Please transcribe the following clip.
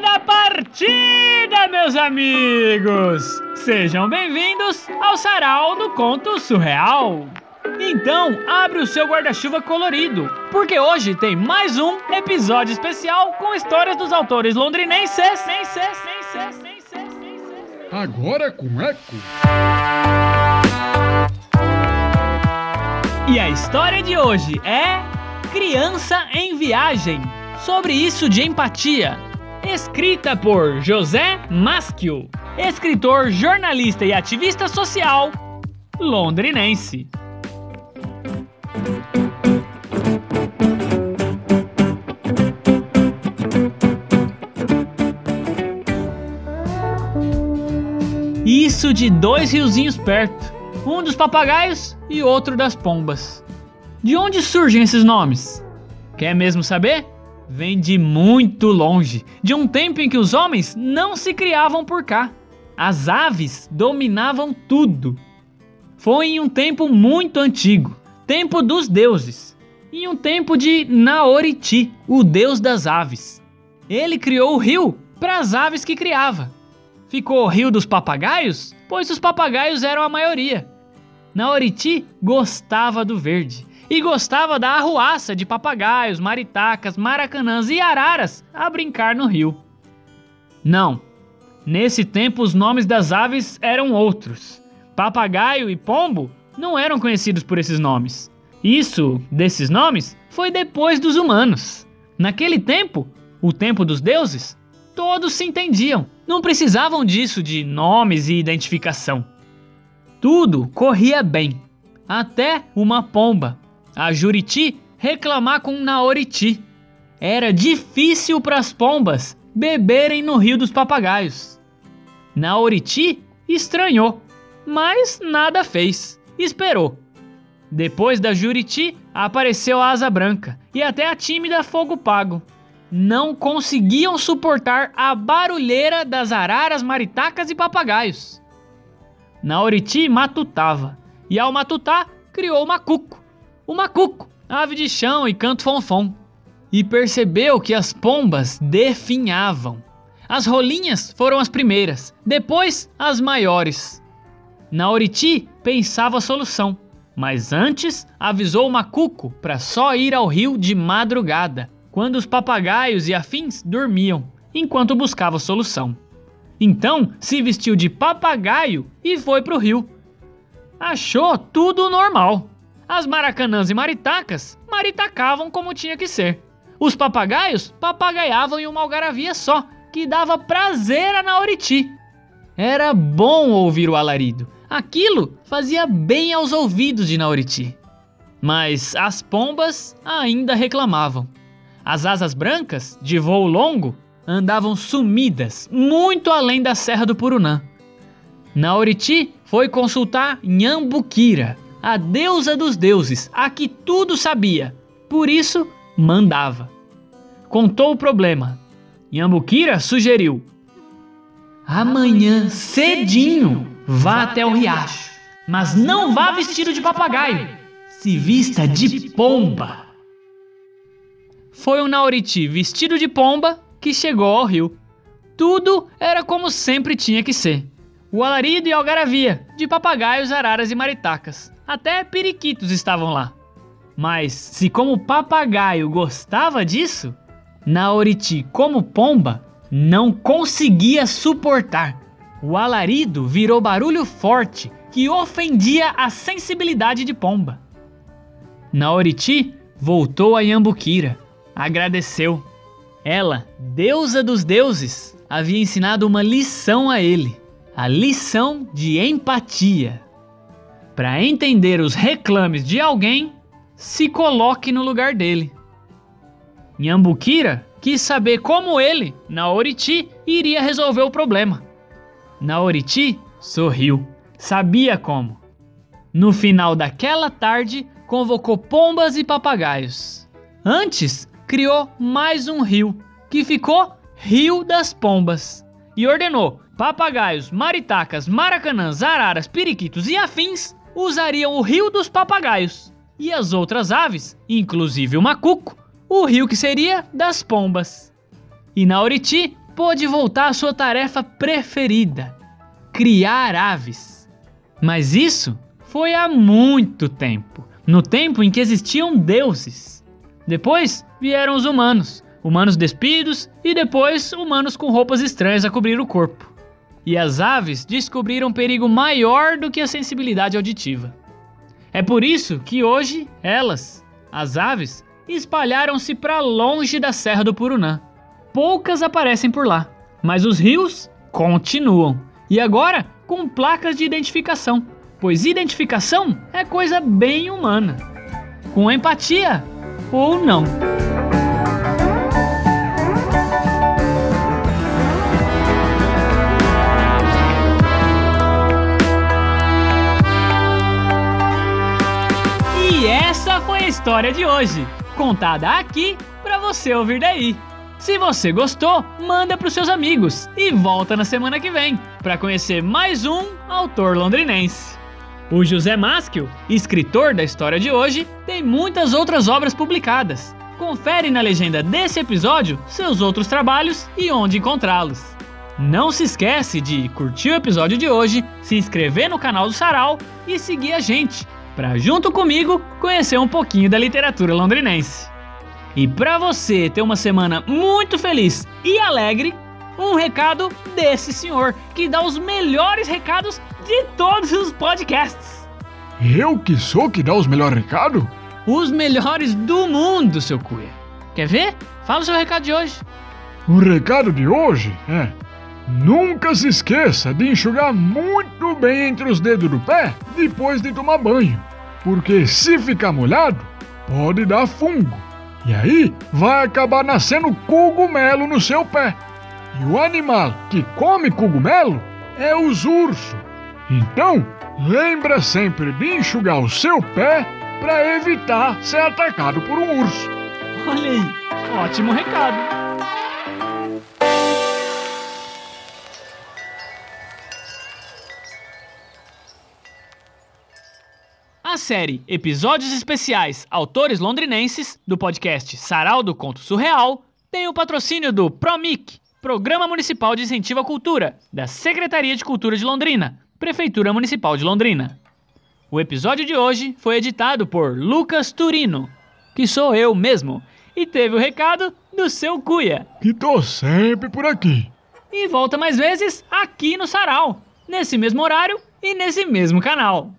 da partida, meus amigos! Sejam bem-vindos ao Sarau do Conto Surreal. Então, abre o seu guarda-chuva colorido, porque hoje tem mais um episódio especial com histórias dos autores londrinenses. Agora com eco. E a história de hoje é Criança em Viagem sobre isso de empatia, escrita por José Maschio, escritor, jornalista e ativista social londrinense. Isso de dois riozinhos perto, um dos papagaios e outro das pombas. De onde surgem esses nomes? Quer mesmo saber? Vem de muito longe, de um tempo em que os homens não se criavam por cá. As aves dominavam tudo. Foi em um tempo muito antigo, tempo dos deuses, em um tempo de Naoriti, o deus das aves. Ele criou o rio para as aves que criava. Ficou o rio dos papagaios, pois os papagaios eram a maioria. Naoriti gostava do verde e gostava da arruaça de papagaios, maritacas, maracanãs e araras a brincar no rio. Não, nesse tempo os nomes das aves eram outros. Papagaio e pombo não eram conhecidos por esses nomes. Isso, desses nomes, foi depois dos humanos. Naquele tempo, o tempo dos deuses, todos se entendiam, não precisavam disso de nomes e identificação. Tudo corria bem, até uma pomba a Juriti reclamar com Naoriti. Era difícil para as pombas beberem no rio dos papagaios. Naoriti estranhou, mas nada fez. Esperou. Depois da Juriti, apareceu a Asa Branca e até a tímida Fogo Pago. Não conseguiam suportar a barulheira das araras, maritacas e papagaios. Naoriti matutava, e ao matutar, criou o macuco, o macuco, ave de chão e canto fonfon, e percebeu que as pombas definhavam. As rolinhas foram as primeiras, depois as maiores. Naoriti pensava a solução, mas antes avisou o macuco para só ir ao rio de madrugada, quando os papagaios e afins dormiam, enquanto buscava a solução. Então se vestiu de papagaio e foi para o rio. Achou tudo normal. As maracanãs e maritacas maritacavam como tinha que ser. Os papagaios papagaiavam em uma algaravia só, que dava prazer a Naoriti. Era bom ouvir o alarido. Aquilo fazia bem aos ouvidos de Naoriti. Mas as pombas ainda reclamavam. As asas brancas, de voo longo, andavam sumidas muito além da Serra do Purunã. Naoriti foi consultar Nhambuquira, a deusa dos deuses, a que tudo sabia, por isso mandava. Contou o problema. Yambukira sugeriu: Amanhã cedinho vá até o riacho, mas não vá vestido de papagaio, se vista de pomba. Foi o Nauriti vestido de pomba que chegou ao rio. Tudo era como sempre tinha que ser. O alarido e a algaravia, de papagaios, araras e maritacas. Até periquitos estavam lá. Mas se como papagaio gostava disso, Naoriti, como pomba, não conseguia suportar. O alarido virou barulho forte que ofendia a sensibilidade de pomba. Naoriti voltou a Yambukira, agradeceu. Ela, deusa dos deuses, havia ensinado uma lição a ele: a lição de empatia. Para entender os reclames de alguém, se coloque no lugar dele. Nhambukira quis saber como ele, Naoriti, iria resolver o problema. Naoriti sorriu, sabia como. No final daquela tarde, convocou pombas e papagaios. Antes, criou mais um rio, que ficou Rio das Pombas, e ordenou papagaios, maritacas, maracanãs, araras, periquitos e afins usariam o rio dos papagaios e as outras aves, inclusive o macuco, o rio que seria das pombas. E Nauriti pôde voltar à sua tarefa preferida: criar aves. Mas isso foi há muito tempo no tempo em que existiam deuses. Depois vieram os humanos, humanos despidos e depois humanos com roupas estranhas a cobrir o corpo. E as aves descobriram perigo maior do que a sensibilidade auditiva. É por isso que hoje elas, as aves, espalharam-se para longe da Serra do Purunã. Poucas aparecem por lá, mas os rios continuam. E agora com placas de identificação, pois identificação é coisa bem humana. Com empatia ou não. História de hoje, contada aqui para você ouvir daí. Se você gostou, manda para os seus amigos e volta na semana que vem para conhecer mais um autor londrinense. O José Maschio, escritor da história de hoje, tem muitas outras obras publicadas. Confere na legenda desse episódio seus outros trabalhos e onde encontrá-los. Não se esquece de curtir o episódio de hoje, se inscrever no canal do Sarau e seguir a gente para junto comigo conhecer um pouquinho da literatura londrinense. E para você ter uma semana muito feliz e alegre, um recado desse senhor que dá os melhores recados de todos os podcasts. Eu que sou que dá os melhores recados? Os melhores do mundo, seu Cuia. Quer ver? Fala o seu recado de hoje. O recado de hoje é: nunca se esqueça de enxugar muito bem entre os dedos do pé depois de tomar banho, porque se ficar molhado, pode dar fungo. E aí vai acabar nascendo cogumelo no seu pé. E o animal que come cogumelo é os ursos. Então, lembra sempre de enxugar o seu pé para evitar ser atacado por um urso. Olha aí, ótimo recado. A série Episódios Especiais Autores Londrinenses, do podcast Sarau do Conto Surreal, tem o patrocínio do PROMIC, Programa Municipal de Incentivo à Cultura, da Secretaria de Cultura de Londrina, Prefeitura Municipal de Londrina. O episódio de hoje foi editado por Lucas Turino, que sou eu mesmo, e teve o recado do seu Cuia. Que tô sempre por aqui. E volta mais vezes aqui no Sarau, nesse mesmo horário e nesse mesmo canal.